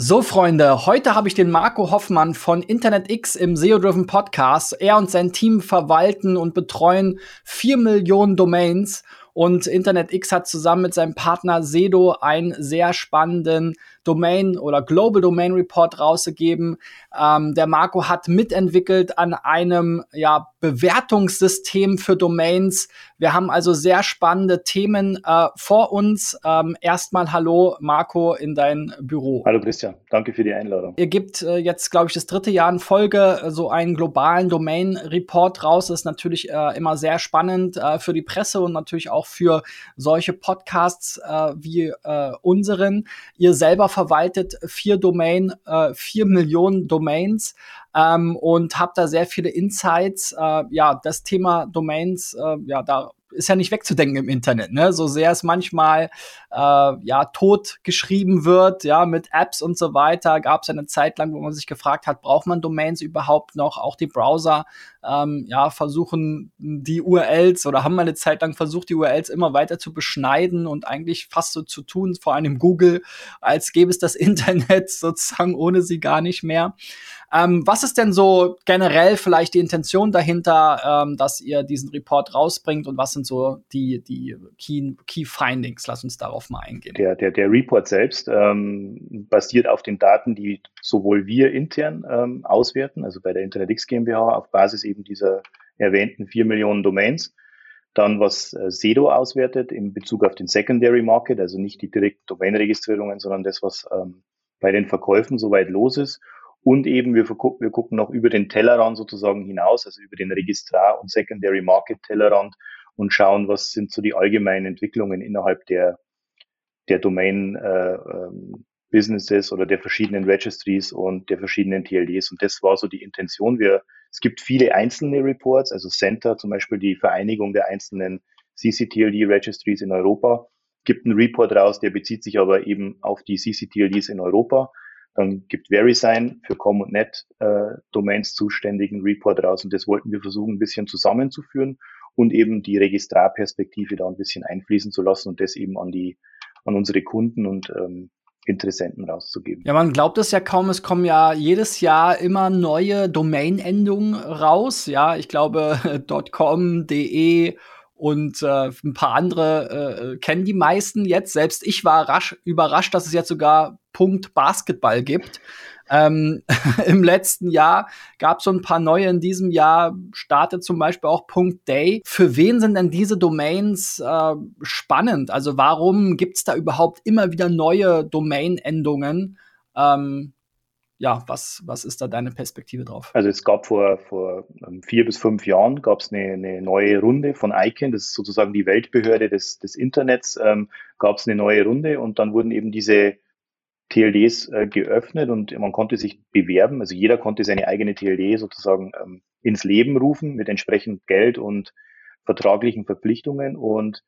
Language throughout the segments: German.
So, Freunde, heute habe ich den Marco Hoffmann von InternetX im SEO-Driven Podcast. Er und sein Team verwalten und betreuen vier Millionen Domains. Und InternetX hat zusammen mit seinem Partner Sedo einen sehr spannenden Domain oder Global Domain Report rausgegeben. Ähm, der Marco hat mitentwickelt an einem ja, Bewertungssystem für Domains. Wir haben also sehr spannende Themen äh, vor uns. Ähm, erstmal hallo Marco in dein Büro. Hallo Christian, danke für die Einladung. Ihr gebt äh, jetzt, glaube ich, das dritte Jahr in Folge äh, so einen globalen Domain Report raus. Das ist natürlich äh, immer sehr spannend äh, für die Presse und natürlich auch für solche Podcasts äh, wie unseren. Ihr selber verwaltet vier Domain, äh, vier Millionen Domains ähm, und habe da sehr viele Insights. Äh, ja, das Thema Domains, äh, ja, da ist ja nicht wegzudenken im Internet, ne? So sehr es manchmal äh, ja tot geschrieben wird, ja, mit Apps und so weiter, gab es eine Zeit lang, wo man sich gefragt hat, braucht man Domains überhaupt noch? Auch die Browser ähm, ja versuchen die URLs oder haben eine Zeit lang versucht, die URLs immer weiter zu beschneiden und eigentlich fast so zu tun, vor allem Google, als gäbe es das Internet sozusagen ohne sie gar nicht mehr. Ähm, was ist denn so generell vielleicht die Intention dahinter, ähm, dass ihr diesen Report rausbringt und was sind so die, die Key, Key Findings? Lass uns darauf mal eingehen. Der, der, der Report selbst ähm, basiert auf den Daten, die sowohl wir intern ähm, auswerten, also bei der InternetX GmbH auf Basis eben dieser erwähnten vier Millionen Domains. Dann, was äh, Sedo auswertet in Bezug auf den Secondary Market, also nicht die direkten Domain-Registrierungen, sondern das, was ähm, bei den Verkäufen soweit los ist. Und eben, wir, wir gucken noch über den Tellerrand sozusagen hinaus, also über den Registrar- und Secondary Market Tellerrand und schauen, was sind so die allgemeinen Entwicklungen innerhalb der, der Domain äh, ähm, Businesses oder der verschiedenen Registries und der verschiedenen TLDs. Und das war so die Intention. Wir, es gibt viele einzelne Reports, also Center, zum Beispiel die Vereinigung der einzelnen CCTLD Registries in Europa, gibt einen Report raus, der bezieht sich aber eben auf die CCTLDs in Europa. Dann gibt VeriSign für Com und Net äh, Domains zuständigen Report raus und das wollten wir versuchen, ein bisschen zusammenzuführen und eben die Registrarperspektive da ein bisschen einfließen zu lassen und das eben an die an unsere Kunden und ähm, Interessenten rauszugeben. Ja, man glaubt es ja kaum, es kommen ja jedes Jahr immer neue Domain-Endungen raus. Ja, ich glaube, .com, .de und äh, ein paar andere äh, kennen die meisten jetzt. Selbst ich war rasch überrascht, dass es jetzt sogar Punkt Basketball gibt. Ähm, Im letzten Jahr gab es so ein paar neue. In diesem Jahr startet zum Beispiel auch Punkt Day. Für wen sind denn diese Domains äh, spannend? Also warum gibt es da überhaupt immer wieder neue Domain-Endungen? Ähm, ja, was, was ist da deine Perspektive drauf? Also es gab vor, vor ähm, vier bis fünf Jahren gab es eine, eine neue Runde von ICANN, das ist sozusagen die Weltbehörde des, des Internets, ähm, gab es eine neue Runde und dann wurden eben diese TLDs äh, geöffnet und man konnte sich bewerben. Also jeder konnte seine eigene TLD sozusagen ähm, ins Leben rufen mit entsprechend Geld und vertraglichen Verpflichtungen und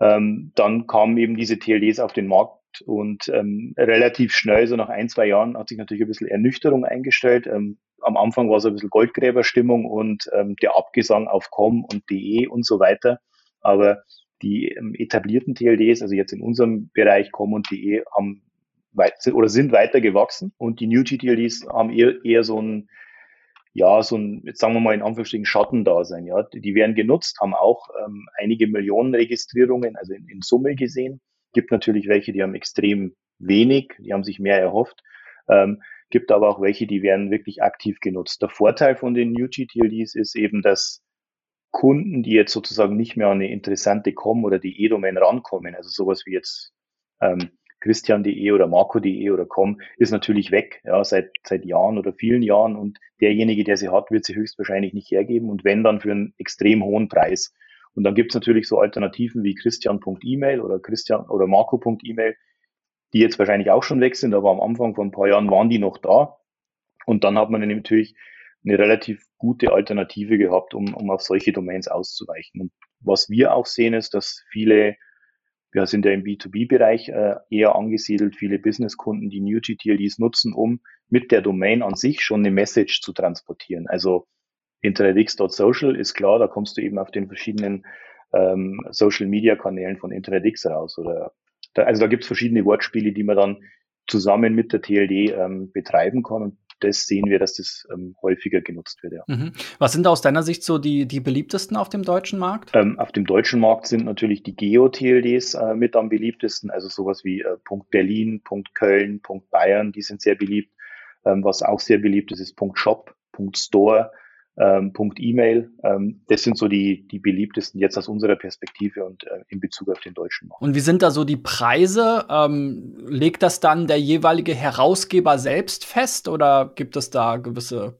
ähm, dann kamen eben diese TLDs auf den Markt und ähm, relativ schnell, so nach ein, zwei Jahren, hat sich natürlich ein bisschen Ernüchterung eingestellt. Ähm, am Anfang war so ein bisschen Goldgräberstimmung und ähm, der Abgesang auf com und de und so weiter. Aber die ähm, etablierten TLDs, also jetzt in unserem Bereich com und de, haben weit, oder sind weiter gewachsen und die New GTLDs haben eher, eher so ein ja, so ein, jetzt sagen wir mal in Anführungsstrichen Schattendasein, ja. Die werden genutzt, haben auch ähm, einige Millionen Registrierungen, also in, in Summe gesehen. Gibt natürlich welche, die haben extrem wenig, die haben sich mehr erhofft. Ähm, gibt aber auch welche, die werden wirklich aktiv genutzt. Der Vorteil von den New GTLDs ist eben, dass Kunden, die jetzt sozusagen nicht mehr an eine interessante Com oder die E-Domain rankommen, also sowas wie jetzt ähm, christian.de oder marco.de oder com, ist natürlich weg, ja, seit, seit Jahren oder vielen Jahren und derjenige, der sie hat, wird sie höchstwahrscheinlich nicht hergeben und wenn dann für einen extrem hohen Preis. Und dann gibt es natürlich so Alternativen wie christian.email oder christian oder marco.email, die jetzt wahrscheinlich auch schon weg sind, aber am Anfang von ein paar Jahren waren die noch da. Und dann hat man natürlich eine relativ gute Alternative gehabt, um, um auf solche Domains auszuweichen. Und was wir auch sehen, ist, dass viele, wir sind ja im B2B-Bereich äh, eher angesiedelt, viele Businesskunden, die NewGTLDs nutzen, um mit der Domain an sich schon eine Message zu transportieren. Also internetx.social ist klar, da kommst du eben auf den verschiedenen ähm, Social Media Kanälen von InternetX raus oder da, also da gibt es verschiedene Wortspiele, die man dann zusammen mit der TLD ähm, betreiben kann. Und das sehen wir, dass das ähm, häufiger genutzt wird. Ja. Mhm. Was sind aus deiner Sicht so die, die beliebtesten auf dem deutschen Markt? Ähm, auf dem deutschen Markt sind natürlich die Geo-TLDs äh, mit am beliebtesten, also sowas wie äh, Punkt Berlin, Punkt Köln, Punkt Bayern, die sind sehr beliebt. Ähm, was auch sehr beliebt ist, ist Punkt Shop, Punkt Store ähm, Punkt E-Mail. Ähm, das sind so die, die beliebtesten jetzt aus unserer Perspektive und äh, in Bezug auf den deutschen Markt. Und wie sind da so die Preise? Ähm, legt das dann der jeweilige Herausgeber selbst fest oder gibt es da gewisse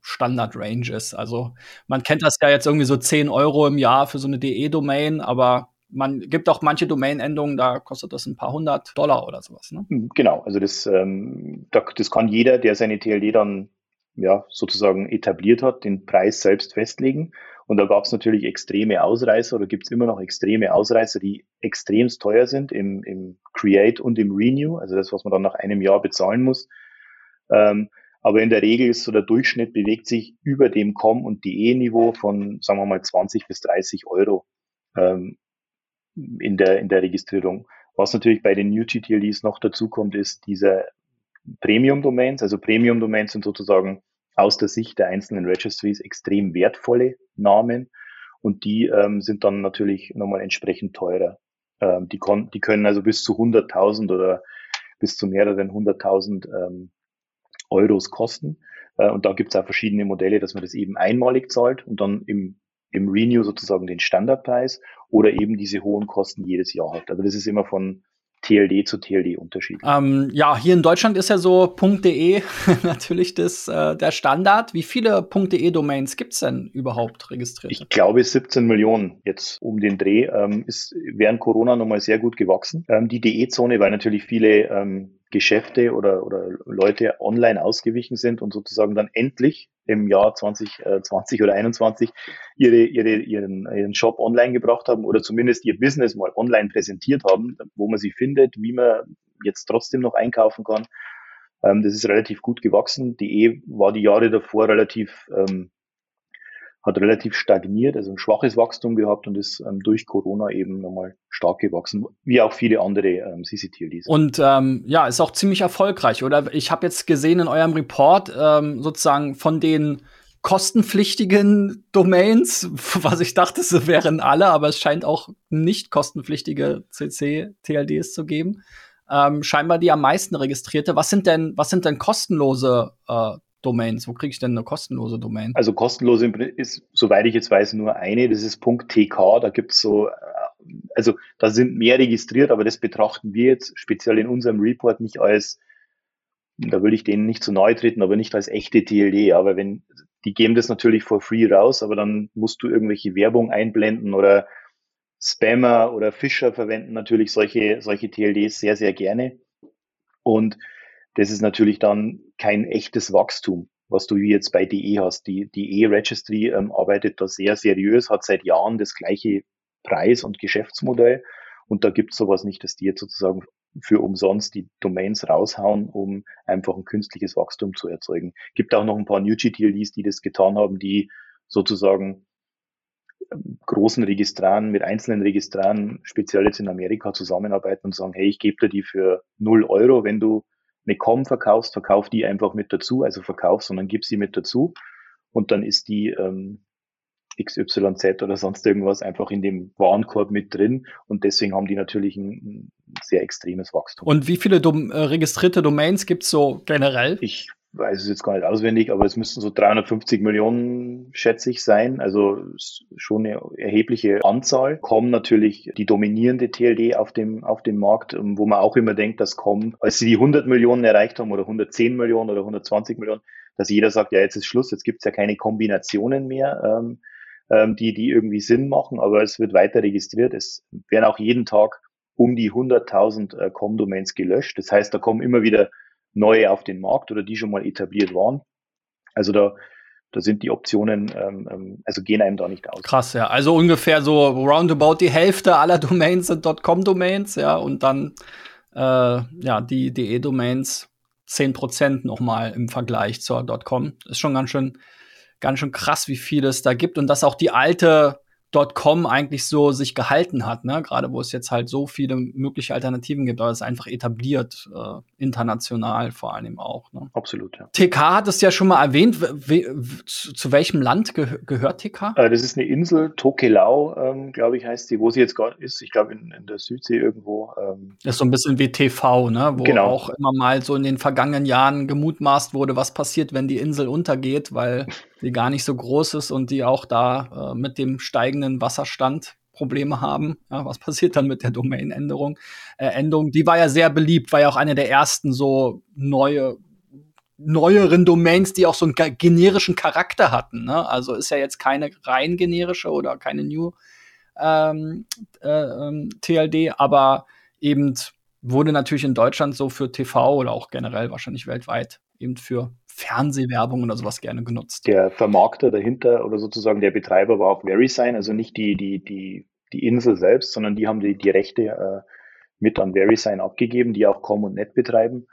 Standard-Ranges? Also man kennt das ja jetzt irgendwie so 10 Euro im Jahr für so eine DE-Domain, aber man gibt auch manche Domain-Endungen, da kostet das ein paar hundert Dollar oder sowas. Ne? Genau, also das, ähm, das kann jeder, der seine TLD dann ja, sozusagen etabliert hat, den Preis selbst festlegen. Und da gab es natürlich extreme Ausreißer oder gibt es immer noch extreme Ausreißer, die extremst teuer sind im, im Create und im Renew, also das, was man dann nach einem Jahr bezahlen muss. Ähm, aber in der Regel ist so der Durchschnitt bewegt sich über dem Com- und DE-Niveau von, sagen wir mal, 20 bis 30 Euro ähm, in, der, in der Registrierung. Was natürlich bei den New GTLDs noch dazu kommt, ist dieser Premium-Domains. Also Premium-Domains sind sozusagen aus der Sicht der einzelnen Registries extrem wertvolle Namen und die ähm, sind dann natürlich nochmal entsprechend teurer. Ähm, die, die können also bis zu 100.000 oder bis zu mehreren 100.000 ähm, Euros kosten. Äh, und da gibt es auch verschiedene Modelle, dass man das eben einmalig zahlt und dann im, im Renew sozusagen den Standardpreis oder eben diese hohen Kosten jedes Jahr hat. Also das ist immer von TLD zu TLD Unterschied. Ähm, ja, hier in Deutschland ist ja so .de natürlich das, äh, der Standard. Wie viele .de Domains gibt es denn überhaupt registriert? Ich glaube 17 Millionen jetzt um den Dreh. Ähm, ist während Corona nochmal sehr gut gewachsen. Ähm, die DE-Zone, weil natürlich viele ähm, Geschäfte oder, oder Leute online ausgewichen sind und sozusagen dann endlich im Jahr 2020 äh, oder 21 ihre, ihre, ihren, ihren Shop online gebracht haben oder zumindest ihr Business mal online präsentiert haben, wo man sie findet, wie man jetzt trotzdem noch einkaufen kann. Ähm, das ist relativ gut gewachsen. Die E war die Jahre davor relativ ähm, hat relativ stagniert, also ein schwaches Wachstum gehabt und ist ähm, durch Corona eben nochmal stark gewachsen, wie auch viele andere ähm, CCTLDs. Und ähm, ja, ist auch ziemlich erfolgreich, oder? Ich habe jetzt gesehen in eurem Report ähm, sozusagen von den kostenpflichtigen Domains, was ich dachte, sie wären alle, aber es scheint auch nicht kostenpflichtige CC-TLDs zu geben. Ähm, scheinbar die am meisten registrierte. Was sind denn, was sind denn kostenlose äh, Domains? Wo kriege ich denn eine kostenlose Domain? Also kostenlose ist, soweit ich jetzt weiß, nur eine. Das ist .tk. Da gibt's so, äh, also da sind mehr registriert, aber das betrachten wir jetzt speziell in unserem Report nicht als, da will ich denen nicht zu nahe treten, aber nicht als echte TLD. Aber wenn, die geben das natürlich for free raus, aber dann musst du irgendwelche Werbung einblenden oder Spammer oder Fischer verwenden natürlich solche, solche TLDs sehr, sehr gerne. Und das ist natürlich dann kein echtes Wachstum, was du jetzt bei DE hast. Die, E-Registry ähm, arbeitet da sehr seriös, hat seit Jahren das gleiche Preis- und Geschäftsmodell. Und da gibt es sowas nicht, dass die jetzt sozusagen für umsonst die Domains raushauen, um einfach ein künstliches Wachstum zu erzeugen. Gibt auch noch ein paar New GTLDs, die das getan haben, die sozusagen ähm, großen Registraren mit einzelnen Registraren, speziell jetzt in Amerika, zusammenarbeiten und sagen, hey, ich gebe dir die für null Euro, wenn du eine Com verkaufst, verkauf die einfach mit dazu, also verkauf, sondern gib sie mit dazu und dann ist die ähm, XYZ oder sonst irgendwas einfach in dem Warenkorb mit drin und deswegen haben die natürlich ein, ein sehr extremes Wachstum. Und wie viele Dom äh, registrierte Domains gibt es so generell? Ich weiß es jetzt gar nicht auswendig, aber es müssten so 350 Millionen, schätze ich, sein. Also schon eine erhebliche Anzahl. Com natürlich die dominierende TLD auf dem, auf dem Markt, ähm, wo man auch immer denkt, dass Com, als sie die 100 Millionen erreicht haben oder 110 Millionen oder 120 Millionen, dass jeder sagt, ja, jetzt ist Schluss, jetzt gibt es ja keine Kombinationen mehr, ähm, ähm, die, die irgendwie Sinn machen, aber es wird weiter registriert. Es werden auch jeden Tag um die 100.000 äh, Com-Domains gelöscht. Das heißt, da kommen immer wieder neue auf den Markt oder die schon mal etabliert waren. Also da, da sind die Optionen, ähm, ähm, also gehen einem da nicht aus. Krass, ja. Also ungefähr so roundabout die Hälfte aller Domains sind .com-Domains, ja, und dann äh, ja, die DE-Domains 10% nochmal im Vergleich zur .com. Ist schon ganz schön, ganz schön krass, wie viel es da gibt und dass auch die alte .com eigentlich so sich gehalten hat, ne? Gerade wo es jetzt halt so viele mögliche Alternativen gibt, aber es ist einfach etabliert, äh, international vor allem auch. Ne? Absolut, ja. TK hat es ja schon mal erwähnt. zu, zu, welchem Land ge gehört TK? Äh, das ist eine Insel, Tokelau, ähm, glaube ich, heißt sie, wo sie jetzt gerade ist. Ich glaube in, in, der Südsee irgendwo. Ähm. Das ist so ein bisschen wie TV, ne? Wo genau. auch immer mal so in den vergangenen Jahren gemutmaßt wurde, was passiert, wenn die Insel untergeht, weil die gar nicht so groß ist und die auch da äh, mit dem steigenden Wasserstand Probleme haben. Ja, was passiert dann mit der Domain-Änderung? Äh, Endung, die war ja sehr beliebt, war ja auch eine der ersten so neue neueren Domains, die auch so einen generischen Charakter hatten. Ne? Also ist ja jetzt keine rein generische oder keine New ähm, äh, ähm, TLD, aber eben wurde natürlich in Deutschland so für TV oder auch generell wahrscheinlich weltweit eben für Fernsehwerbung oder sowas gerne genutzt. Der Vermarkter dahinter oder sozusagen der Betreiber war auch VeriSign, also nicht die, die, die, die Insel selbst, sondern die haben die, die Rechte äh, mit an VeriSign abgegeben, die auch Com und Net betreiben.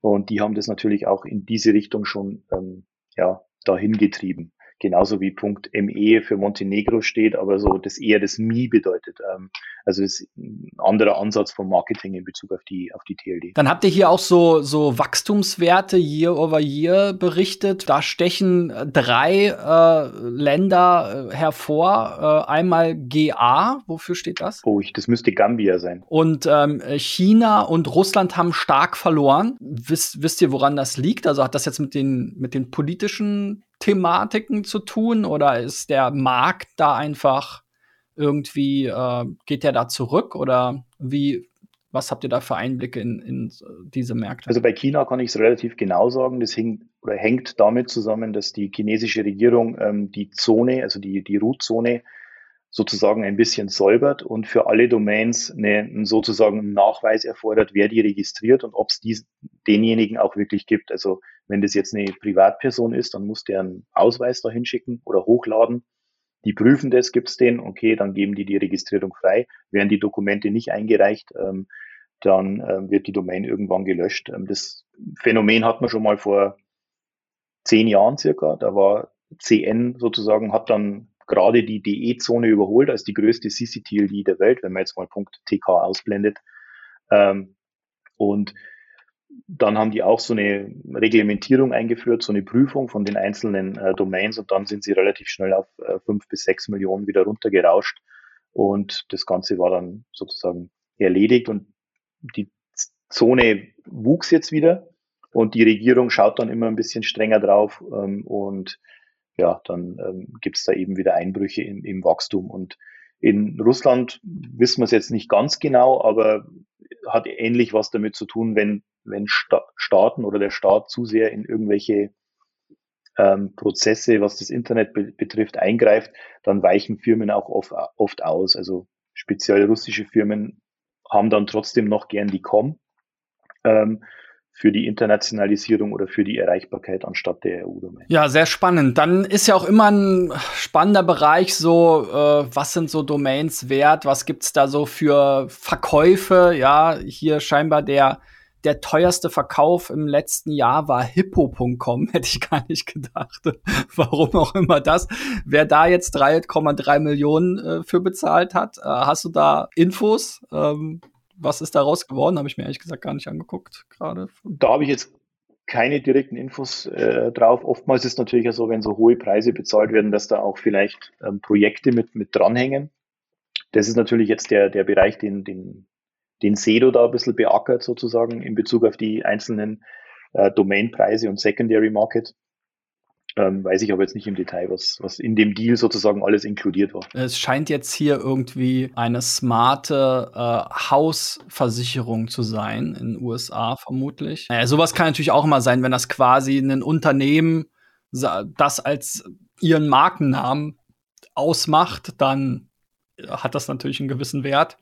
Und die haben das natürlich auch in diese Richtung schon ähm, ja, dahin getrieben genauso wie Punkt ME für Montenegro steht, aber so das eher das Mi bedeutet. Ähm, also das ist ein anderer Ansatz vom Marketing in Bezug auf die, auf die TLD. Dann habt ihr hier auch so, so Wachstumswerte Year over Year berichtet. Da stechen äh, drei äh, Länder äh, hervor. Äh, einmal GA, wofür steht das? Oh, ich, das müsste Gambia sein. Und ähm, China und Russland haben stark verloren. Wisst, wisst ihr, woran das liegt? Also hat das jetzt mit den, mit den politischen Thematiken zu tun oder ist der Markt da einfach irgendwie, äh, geht der da zurück oder wie, was habt ihr da für Einblicke in, in diese Märkte? Also bei China kann ich es relativ genau sagen. Das hängt, hängt damit zusammen, dass die chinesische Regierung ähm, die Zone, also die, die Root-Zone, sozusagen ein bisschen säubert und für alle Domains eine, sozusagen Nachweis erfordert, wer die registriert und ob es denjenigen auch wirklich gibt. Also wenn das jetzt eine Privatperson ist, dann muss der einen Ausweis dahin schicken oder hochladen. Die prüfen das, gibt's den, okay, dann geben die die Registrierung frei. Werden die Dokumente nicht eingereicht, ähm, dann ähm, wird die Domain irgendwann gelöscht. Ähm, das Phänomen hat man schon mal vor zehn Jahren circa. Da war CN sozusagen, hat dann gerade die DE-Zone überholt als die größte CCTLD der Welt, wenn man jetzt mal Punkt TK ausblendet. Ähm, und dann haben die auch so eine Reglementierung eingeführt, so eine Prüfung von den einzelnen äh, Domains und dann sind sie relativ schnell auf äh, fünf bis sechs Millionen wieder runtergerauscht und das Ganze war dann sozusagen erledigt und die Zone wuchs jetzt wieder und die Regierung schaut dann immer ein bisschen strenger drauf ähm, und ja, dann ähm, gibt es da eben wieder Einbrüche im, im Wachstum. Und in Russland wissen wir es jetzt nicht ganz genau, aber hat ähnlich was damit zu tun, wenn, wenn Sta Staaten oder der Staat zu sehr in irgendwelche ähm, Prozesse, was das Internet be betrifft, eingreift, dann weichen Firmen auch oft, oft aus. Also speziell russische Firmen haben dann trotzdem noch gern die Com. Ähm, für die Internationalisierung oder für die Erreichbarkeit anstatt der EU-Domain. Ja, sehr spannend. Dann ist ja auch immer ein spannender Bereich so, äh, was sind so Domains wert, was gibt's da so für Verkäufe? Ja, hier scheinbar der der teuerste Verkauf im letzten Jahr war hippo.com, hätte ich gar nicht gedacht. Warum auch immer das. Wer da jetzt 3,3 Millionen äh, für bezahlt hat, äh, hast du da Infos? Ähm, was ist daraus geworden? Habe ich mir ehrlich gesagt gar nicht angeguckt gerade. Da habe ich jetzt keine direkten Infos äh, drauf. Oftmals ist es natürlich so, wenn so hohe Preise bezahlt werden, dass da auch vielleicht ähm, Projekte mit, mit dranhängen. Das ist natürlich jetzt der, der Bereich, den, den, den Sedo da ein bisschen beackert sozusagen in Bezug auf die einzelnen äh, Domainpreise und Secondary Market. Ähm, weiß ich aber jetzt nicht im Detail, was, was in dem Deal sozusagen alles inkludiert war. Es scheint jetzt hier irgendwie eine smarte äh, Hausversicherung zu sein in den USA vermutlich. Naja, sowas kann natürlich auch immer sein, wenn das quasi ein Unternehmen das als ihren Markennamen ausmacht, dann hat das natürlich einen gewissen Wert.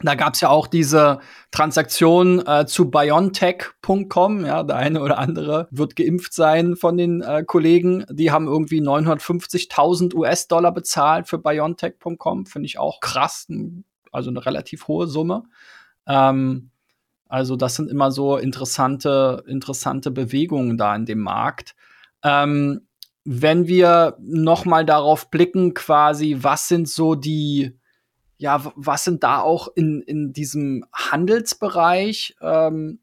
Da gab es ja auch diese Transaktion äh, zu biontech.com. Ja, der eine oder andere wird geimpft sein von den äh, Kollegen. Die haben irgendwie 950.000 US-Dollar bezahlt für biontech.com. Finde ich auch krass. Also eine relativ hohe Summe. Ähm, also das sind immer so interessante, interessante Bewegungen da in dem Markt. Ähm, wenn wir noch mal darauf blicken, quasi, was sind so die, ja, was sind da auch in, in diesem Handelsbereich ähm,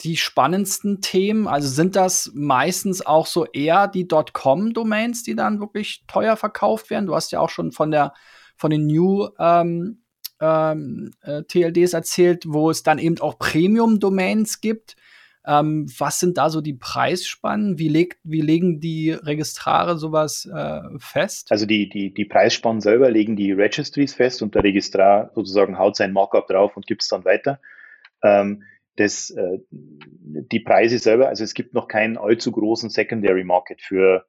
die spannendsten Themen? Also sind das meistens auch so eher die .com-Domains, die dann wirklich teuer verkauft werden? Du hast ja auch schon von der von den New ähm, ähm, äh, TLDs erzählt, wo es dann eben auch Premium-Domains gibt. Ähm, was sind da so die Preisspannen? Wie, legt, wie legen die Registrare sowas äh, fest? Also die, die, die Preisspannen selber legen die Registries fest und der Registrar sozusagen haut sein Markup drauf und gibt es dann weiter. Ähm, das, äh, die Preise selber, also es gibt noch keinen allzu großen Secondary Market für,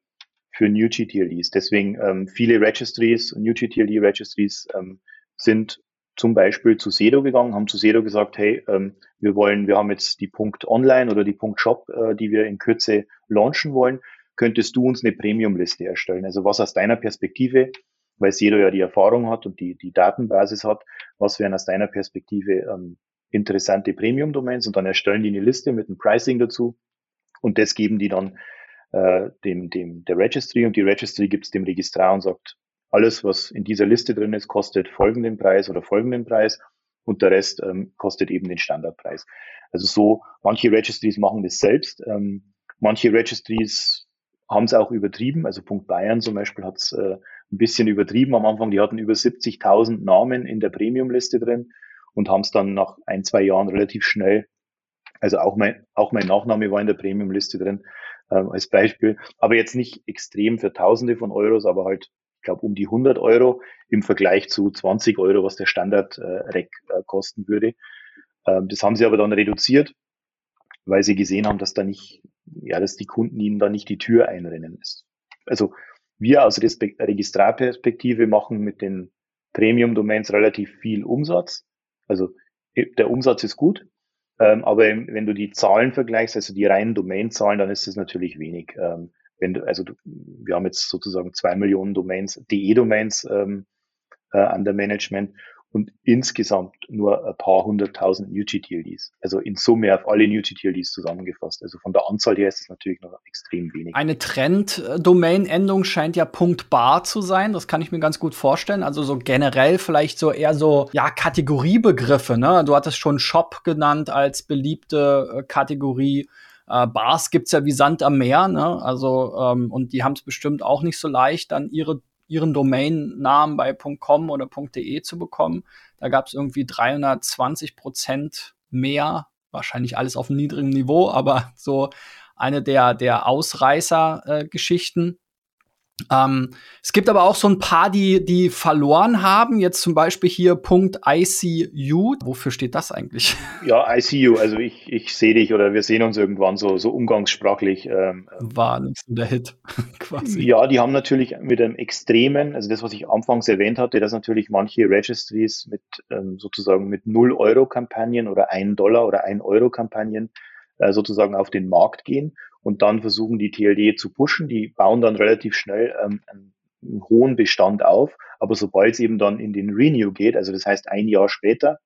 für New GTLDs. Deswegen ähm, viele Registries, New GTLD Registries ähm, sind zum Beispiel zu Sedo gegangen, haben zu Sedo gesagt, hey, ähm, wir wollen, wir haben jetzt die Punkt Online oder die Punkt Shop, äh, die wir in Kürze launchen wollen. Könntest du uns eine Premium-Liste erstellen? Also was aus deiner Perspektive, weil Sedo ja die Erfahrung hat und die, die Datenbasis hat, was wären aus deiner Perspektive ähm, interessante Premium-Domains und dann erstellen die eine Liste mit einem Pricing dazu und das geben die dann äh, dem, dem, der Registry und die Registry gibt es dem Registrar und sagt, alles, was in dieser Liste drin ist, kostet folgenden Preis oder folgenden Preis und der Rest ähm, kostet eben den Standardpreis. Also so, manche Registries machen das selbst, ähm, manche Registries haben es auch übertrieben, also Punkt Bayern zum Beispiel hat es äh, ein bisschen übertrieben. Am Anfang, die hatten über 70.000 Namen in der Premium-Liste drin und haben es dann nach ein, zwei Jahren relativ schnell, also auch mein, auch mein Nachname war in der Premium-Liste drin, ähm, als Beispiel, aber jetzt nicht extrem für Tausende von Euros, aber halt ich glaube, um die 100 Euro im Vergleich zu 20 Euro, was der Standard-Rack äh, äh, kosten würde. Ähm, das haben sie aber dann reduziert, weil sie gesehen haben, dass da nicht, ja, dass die Kunden ihnen da nicht die Tür einrennen. Also wir aus Registrarperspektive machen mit den Premium-Domains relativ viel Umsatz. Also der Umsatz ist gut, ähm, aber wenn du die Zahlen vergleichst, also die reinen Domain-Zahlen, dann ist es natürlich wenig. Ähm, wenn du, also du, wir haben jetzt sozusagen zwei Millionen Domains, DE-Domains ähm, äh, der Management und insgesamt nur ein paar hunderttausend NewGTLDs. Also in Summe auf alle NewGTLDs zusammengefasst. Also von der Anzahl her ist es natürlich noch extrem wenig. Eine Trend-Domain-Endung scheint ja .bar zu sein. Das kann ich mir ganz gut vorstellen. Also so generell vielleicht so eher so, ja, Kategoriebegriffe, ne? Du hattest schon Shop genannt als beliebte äh, Kategorie. Äh, Bars gibt's ja wie Sand am Meer, ne? Also, ähm, und die haben es bestimmt auch nicht so leicht, dann ihre ihren Domainnamen bei .com oder .de zu bekommen. Da gab es irgendwie 320 Prozent mehr, wahrscheinlich alles auf einem niedrigen Niveau, aber so eine der, der Ausreißer-Geschichten. Äh, ähm, es gibt aber auch so ein paar, die, die verloren haben. Jetzt zum Beispiel hier Punkt ICU. Wofür steht das eigentlich? Ja, ICU. Also ich, ich sehe dich oder wir sehen uns irgendwann so, so umgangssprachlich. Ähm, War nicht so der Hit quasi. Ja, die haben natürlich mit einem extremen, also das, was ich anfangs erwähnt hatte, dass natürlich manche Registries mit ähm, sozusagen mit 0 Euro Kampagnen oder 1 Dollar oder 1 Euro Kampagnen äh, sozusagen auf den Markt gehen und dann versuchen die TLD zu pushen. Die bauen dann relativ schnell ähm, einen, einen hohen Bestand auf, aber sobald es eben dann in den Renew geht, also das heißt ein Jahr später,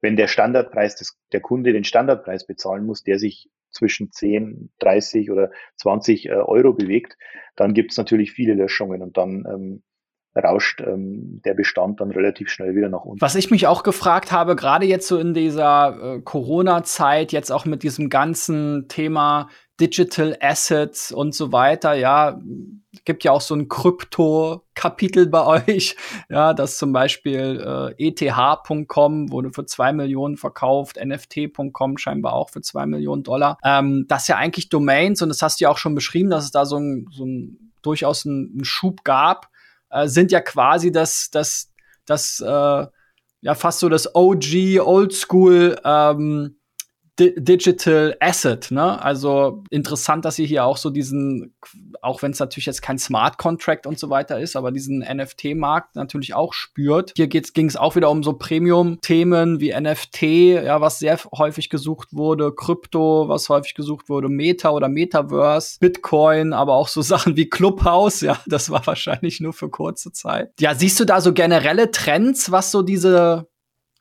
wenn der Standardpreis, des, der Kunde den Standardpreis bezahlen muss, der sich zwischen 10, 30 oder 20 äh, Euro bewegt, dann gibt es natürlich viele Löschungen und dann ähm, rauscht ähm, der Bestand dann relativ schnell wieder nach unten. Was ich mich auch gefragt habe, gerade jetzt so in dieser äh, Corona-Zeit, jetzt auch mit diesem ganzen Thema Digital Assets und so weiter, ja, gibt ja auch so ein Krypto-Kapitel bei euch, ja, das zum Beispiel äh, ETH.com wurde für zwei Millionen verkauft, NFT.com scheinbar auch für zwei Millionen Dollar. Ähm, das ist ja eigentlich Domains und das hast du ja auch schon beschrieben, dass es da so ein, so ein durchaus einen Schub gab äh, sind ja quasi das, das, das, äh, ja, fast so das OG, Oldschool ähm, Digital Asset, ne? Also interessant, dass ihr hier auch so diesen, auch wenn es natürlich jetzt kein Smart Contract und so weiter ist, aber diesen NFT-Markt natürlich auch spürt. Hier ging es auch wieder um so Premium-Themen wie NFT, ja, was sehr häufig gesucht wurde, Krypto, was häufig gesucht wurde, Meta oder Metaverse, Bitcoin, aber auch so Sachen wie Clubhouse, ja, das war wahrscheinlich nur für kurze Zeit. Ja, siehst du da so generelle Trends, was so diese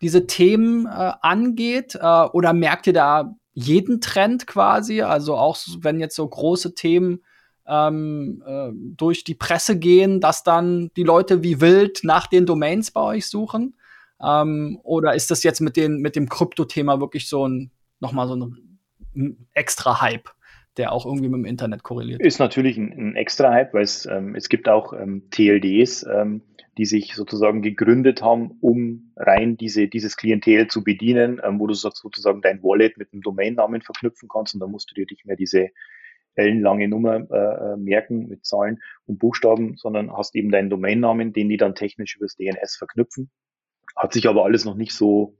diese Themen äh, angeht? Äh, oder merkt ihr da jeden Trend quasi? Also auch wenn jetzt so große Themen ähm, äh, durch die Presse gehen, dass dann die Leute wie wild nach den Domains bei euch suchen? Ähm, oder ist das jetzt mit, den, mit dem Krypto-Thema wirklich so ein, nochmal so ein, ein extra Hype? der auch irgendwie mit dem Internet korreliert. Ist natürlich ein, ein extra Hype, weil es, ähm, es gibt auch ähm, TLDs, ähm, die sich sozusagen gegründet haben, um rein diese, dieses Klientel zu bedienen, ähm, wo du sozusagen dein Wallet mit einem Domainnamen verknüpfen kannst und dann musst du dir nicht mehr diese ellenlange Nummer äh, äh merken mit Zahlen und Buchstaben, sondern hast eben deinen Domainnamen, den die dann technisch übers DNS verknüpfen. Hat sich aber alles noch nicht so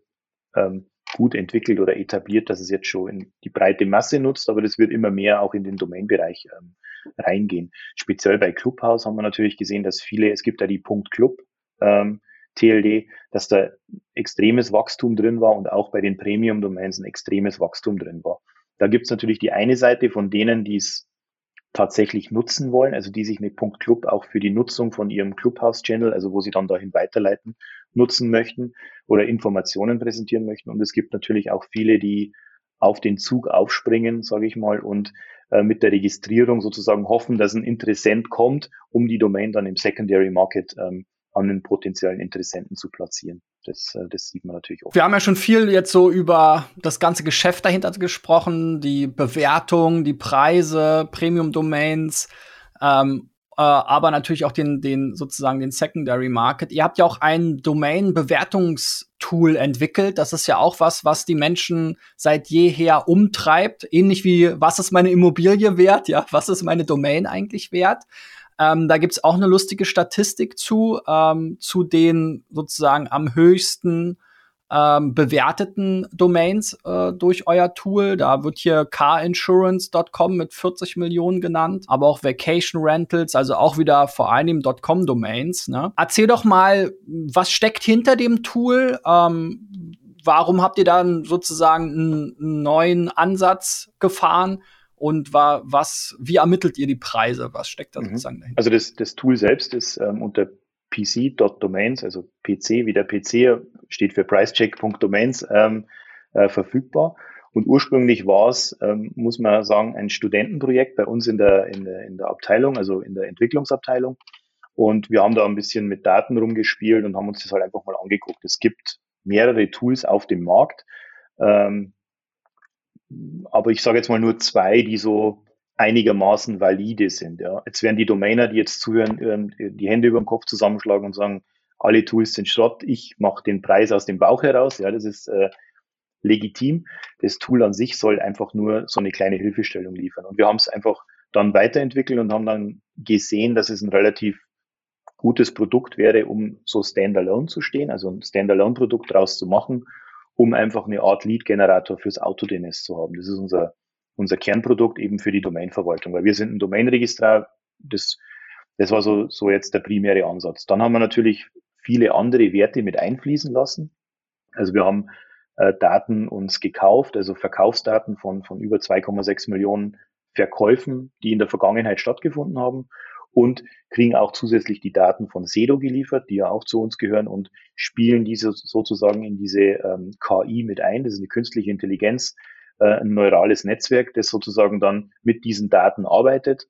ähm, gut entwickelt oder etabliert, dass es jetzt schon in die breite Masse nutzt, aber das wird immer mehr auch in den Domainbereich ähm, reingehen. Speziell bei Clubhouse haben wir natürlich gesehen, dass viele, es gibt da die Punkt Club, ähm, TLD, dass da extremes Wachstum drin war und auch bei den Premium-Domains ein extremes Wachstum drin war. Da gibt es natürlich die eine Seite von denen, die es tatsächlich nutzen wollen, also die sich mit Punkt Club auch für die Nutzung von ihrem Clubhouse-Channel, also wo sie dann dahin weiterleiten, nutzen möchten oder Informationen präsentieren möchten. Und es gibt natürlich auch viele, die auf den Zug aufspringen, sage ich mal, und mit der Registrierung sozusagen hoffen, dass ein Interessent kommt, um die Domain dann im Secondary Market ähm, an den potenziellen Interessenten zu platzieren. Das, äh, das sieht man natürlich auch. Wir haben ja schon viel jetzt so über das ganze Geschäft dahinter gesprochen, die Bewertung, die Preise, Premium-Domains, ähm, äh, aber natürlich auch den, den sozusagen den Secondary Market. Ihr habt ja auch ein Domain-Bewertungstool entwickelt. Das ist ja auch was, was die Menschen seit jeher umtreibt. Ähnlich wie, was ist meine Immobilie wert? Ja, was ist meine Domain eigentlich wert? Ähm, da gibt's auch eine lustige Statistik zu, ähm, zu den sozusagen am höchsten ähm, bewerteten Domains äh, durch euer Tool. Da wird hier carinsurance.com mit 40 Millionen genannt, aber auch Vacation Rentals, also auch wieder vor allem .com-Domains. Ne? Erzähl doch mal, was steckt hinter dem Tool? Ähm, warum habt ihr dann sozusagen einen neuen Ansatz gefahren? und war, was, wie ermittelt ihr die Preise? Was steckt da mhm. sozusagen dahinter? Also das, das Tool selbst ist ähm, unter pc.domains, also PC wie der PC steht für pricecheck.domains ähm, äh, verfügbar. Und ursprünglich war es, ähm, muss man sagen, ein Studentenprojekt bei uns in der, in, der, in der Abteilung, also in der Entwicklungsabteilung. Und wir haben da ein bisschen mit Daten rumgespielt und haben uns das halt einfach mal angeguckt. Es gibt mehrere Tools auf dem Markt. Ähm, aber ich sage jetzt mal nur zwei, die so einigermaßen valide sind. Ja. Jetzt werden die Domainer, die jetzt zuhören, ähm, die Hände über den Kopf zusammenschlagen und sagen, alle Tools sind Schrott, ich mache den Preis aus dem Bauch heraus. Ja, das ist äh, legitim. Das Tool an sich soll einfach nur so eine kleine Hilfestellung liefern. Und wir haben es einfach dann weiterentwickelt und haben dann gesehen, dass es ein relativ gutes Produkt wäre, um so standalone zu stehen, also ein Standalone-Produkt draus zu machen um einfach eine Art Lead-Generator fürs Auto-DNS zu haben. Das ist unser, unser Kernprodukt eben für die Domainverwaltung, weil wir sind ein Domainregistrar, das, das war so, so jetzt der primäre Ansatz. Dann haben wir natürlich viele andere Werte mit einfließen lassen. Also wir haben äh, Daten uns gekauft, also Verkaufsdaten von, von über 2,6 Millionen Verkäufen, die in der Vergangenheit stattgefunden haben und kriegen auch zusätzlich die Daten von Sedo geliefert, die ja auch zu uns gehören und spielen diese sozusagen in diese ähm, KI mit ein. Das ist eine künstliche Intelligenz, ein neurales Netzwerk, das sozusagen dann mit diesen Daten arbeitet.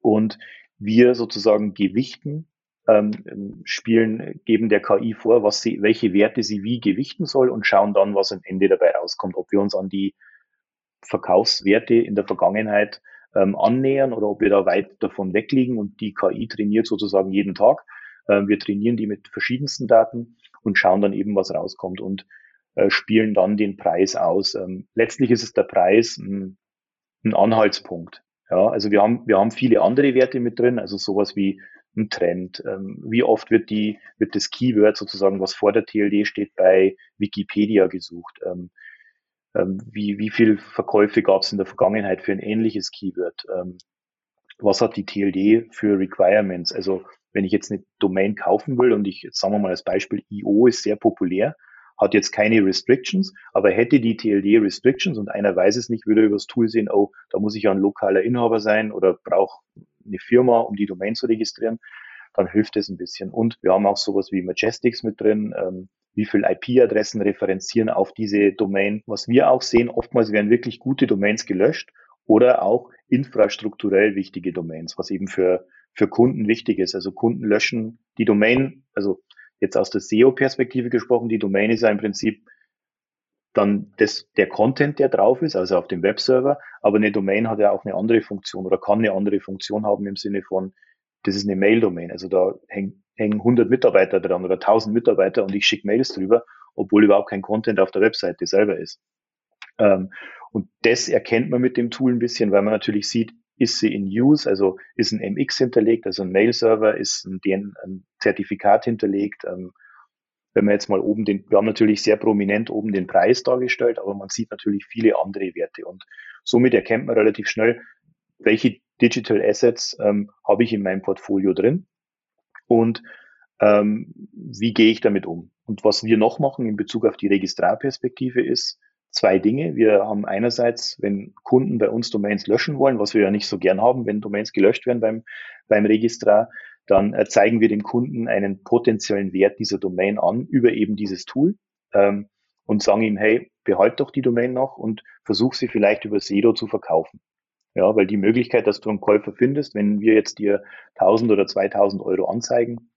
Und wir sozusagen gewichten, ähm, spielen, geben der KI vor, was sie, welche Werte sie wie gewichten soll und schauen dann, was am Ende dabei rauskommt, ob wir uns an die Verkaufswerte in der Vergangenheit ähm, annähern oder ob wir da weit davon wegliegen. Und die KI trainiert sozusagen jeden Tag. Ähm, wir trainieren die mit verschiedensten Daten und schauen dann eben, was rauskommt. Und äh, spielen dann den Preis aus. Ähm, letztlich ist es der Preis ein, ein Anhaltspunkt. Ja, also wir haben, wir haben viele andere Werte mit drin, also sowas wie ein Trend. Ähm, wie oft wird die, wird das Keyword sozusagen, was vor der TLD steht, bei Wikipedia gesucht? Ähm, wie, wie viel Verkäufe gab es in der Vergangenheit für ein ähnliches Keyword? Was hat die TLD für Requirements? Also wenn ich jetzt eine Domain kaufen will und ich, sagen wir mal als Beispiel, IO ist sehr populär, hat jetzt keine Restrictions, aber hätte die TLD Restrictions und einer weiß es nicht, würde über das Tool sehen, oh, da muss ich ja ein lokaler Inhaber sein oder brauche eine Firma, um die Domain zu registrieren, dann hilft es ein bisschen. Und wir haben auch sowas wie Majestics mit drin, ähm, wie viel IP-Adressen referenzieren auf diese Domain. Was wir auch sehen, oftmals werden wirklich gute Domains gelöscht oder auch infrastrukturell wichtige Domains, was eben für, für Kunden wichtig ist. Also Kunden löschen die Domain, also jetzt aus der SEO-Perspektive gesprochen, die Domain ist ja im Prinzip dann das, der Content, der drauf ist, also auf dem Webserver, aber eine Domain hat ja auch eine andere Funktion oder kann eine andere Funktion haben im Sinne von, das ist eine Mail-Domain, also da hängen, hängen 100 Mitarbeiter dran oder 1000 Mitarbeiter und ich schicke Mails drüber, obwohl überhaupt kein Content auf der Webseite selber ist. Ähm, und das erkennt man mit dem Tool ein bisschen, weil man natürlich sieht, ist sie in Use, also ist ein MX hinterlegt, also ein Mail-Server, ist ein, DN, ein Zertifikat hinterlegt, ähm, wenn man jetzt mal oben den, wir haben natürlich sehr prominent oben den Preis dargestellt, aber man sieht natürlich viele andere Werte und somit erkennt man relativ schnell, welche Digital Assets ähm, habe ich in meinem Portfolio drin und ähm, wie gehe ich damit um. Und was wir noch machen in Bezug auf die Registrarperspektive ist zwei Dinge. Wir haben einerseits, wenn Kunden bei uns Domains löschen wollen, was wir ja nicht so gern haben, wenn Domains gelöscht werden beim, beim Registrar, dann äh, zeigen wir dem Kunden einen potenziellen Wert dieser Domain an über eben dieses Tool ähm, und sagen ihm, hey, behalt doch die Domain noch und versuch sie vielleicht über Sedo zu verkaufen. Ja, weil die Möglichkeit, dass du einen Käufer findest, wenn wir jetzt dir 1000 oder 2000 Euro anzeigen,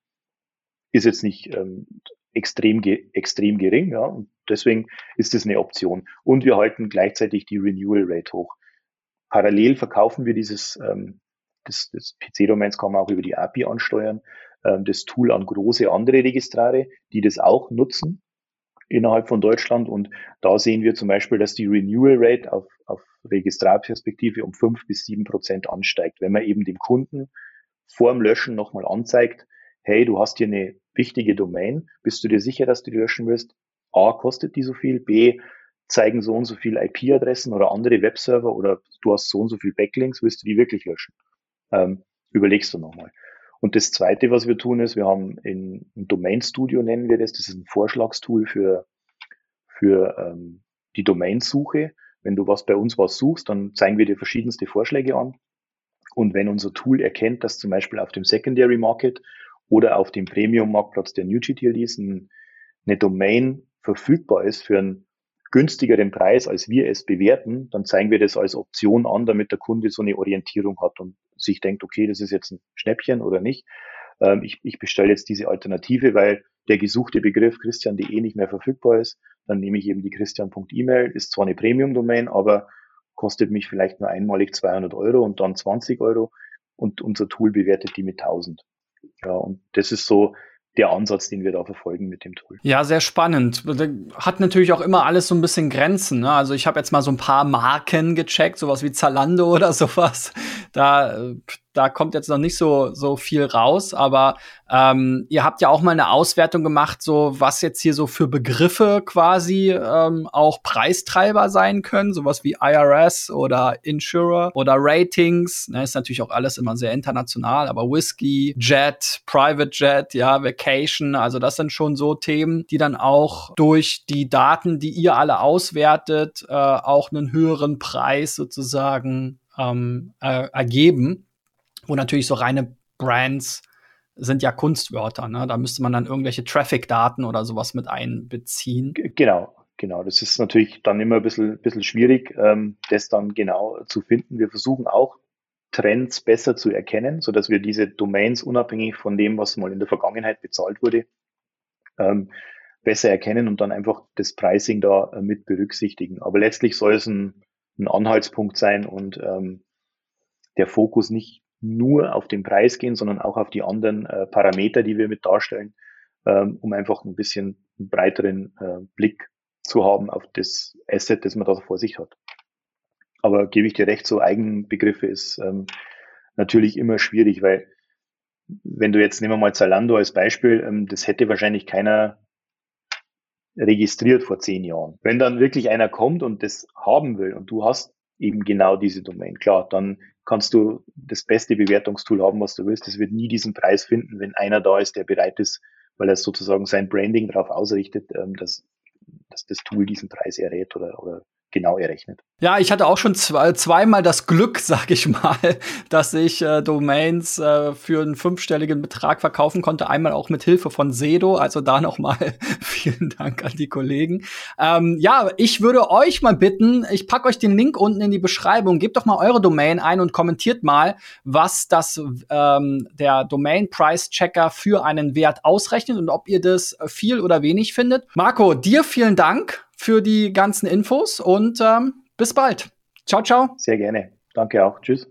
ist jetzt nicht ähm, extrem, extrem gering. Ja, und deswegen ist das eine Option. Und wir halten gleichzeitig die Renewal Rate hoch. Parallel verkaufen wir dieses ähm, das, das PC-Domains kann man auch über die API ansteuern, ähm, das Tool an große andere Registrare, die das auch nutzen innerhalb von Deutschland. Und da sehen wir zum Beispiel, dass die Renewal Rate auf, auf Registrarperspektive um fünf bis sieben Prozent ansteigt, wenn man eben dem Kunden vor dem Löschen nochmal anzeigt, hey, du hast hier eine wichtige Domain, bist du dir sicher, dass du die löschen willst? A, kostet die so viel, B, zeigen so und so viel IP-Adressen oder andere Webserver oder du hast so und so viel Backlinks, willst du die wirklich löschen? ähm, überlegst du nochmal. Und das Zweite, was wir tun, ist, wir haben in, ein Domain Studio nennen wir das, das ist ein Vorschlagstool für, für ähm, die Domainsuche. Wenn du was bei uns was suchst, dann zeigen wir dir verschiedenste Vorschläge an. Und wenn unser Tool erkennt, dass zum Beispiel auf dem Secondary Market oder auf dem Premium-Marktplatz der NewGTLDs ein, eine Domain verfügbar ist für einen günstigeren Preis, als wir es bewerten, dann zeigen wir das als Option an, damit der Kunde so eine Orientierung hat und sich denkt, okay, das ist jetzt ein Schnäppchen oder nicht. Ähm, ich, ich bestelle jetzt diese Alternative, weil der gesuchte Begriff christian.de nicht mehr verfügbar ist. Dann nehme ich eben die christian.email, ist zwar eine Premium-Domain, aber kostet mich vielleicht nur einmalig 200 Euro und dann 20 Euro und unser Tool bewertet die mit 1000. Ja, und das ist so der Ansatz, den wir da verfolgen mit dem Tool. Ja, sehr spannend. Hat natürlich auch immer alles so ein bisschen Grenzen. Ne? Also ich habe jetzt mal so ein paar Marken gecheckt, sowas wie Zalando oder sowas. Da, äh, da kommt jetzt noch nicht so, so viel raus, aber ähm, ihr habt ja auch mal eine Auswertung gemacht, so was jetzt hier so für Begriffe quasi ähm, auch Preistreiber sein können, sowas wie IRS oder Insurer oder Ratings. Ne, ist natürlich auch alles immer sehr international, aber Whisky, Jet, Private Jet, ja, Vacation, also das sind schon so Themen, die dann auch durch die Daten, die ihr alle auswertet, äh, auch einen höheren Preis sozusagen ähm, äh, ergeben wo natürlich so reine Brands sind ja Kunstwörter, ne? Da müsste man dann irgendwelche Traffic-Daten oder sowas mit einbeziehen. Genau, genau. Das ist natürlich dann immer ein bisschen, bisschen schwierig, ähm, das dann genau zu finden. Wir versuchen auch Trends besser zu erkennen, so dass wir diese Domains unabhängig von dem, was mal in der Vergangenheit bezahlt wurde, ähm, besser erkennen und dann einfach das Pricing da äh, mit berücksichtigen. Aber letztlich soll es ein, ein Anhaltspunkt sein und ähm, der Fokus nicht nur auf den Preis gehen, sondern auch auf die anderen äh, Parameter, die wir mit darstellen, ähm, um einfach ein bisschen einen breiteren äh, Blick zu haben auf das Asset, das man da vor sich hat. Aber gebe ich dir recht, so Eigenbegriffe ist ähm, natürlich immer schwierig, weil wenn du jetzt nehmen wir mal Zalando als Beispiel, ähm, das hätte wahrscheinlich keiner registriert vor zehn Jahren. Wenn dann wirklich einer kommt und das haben will und du hast eben genau diese Domain, klar, dann kannst du das beste Bewertungstool haben, was du willst. Es wird nie diesen Preis finden, wenn einer da ist, der bereit ist, weil er sozusagen sein Branding darauf ausrichtet, ähm, dass dass das Tool diesen Preis errät oder, oder genau errechnet. Ja, ich hatte auch schon zwei, zweimal das Glück, sag ich mal, dass ich äh, Domains äh, für einen fünfstelligen Betrag verkaufen konnte. Einmal auch mit Hilfe von Sedo. Also da nochmal vielen Dank an die Kollegen. Ähm, ja, ich würde euch mal bitten, ich packe euch den Link unten in die Beschreibung. Gebt doch mal eure Domain ein und kommentiert mal, was das ähm, der Domain Price Checker für einen Wert ausrechnet und ob ihr das viel oder wenig findet. Marco, dir vielen Dank für die ganzen Infos und ähm, bis bald. Ciao, ciao. Sehr gerne. Danke auch. Tschüss.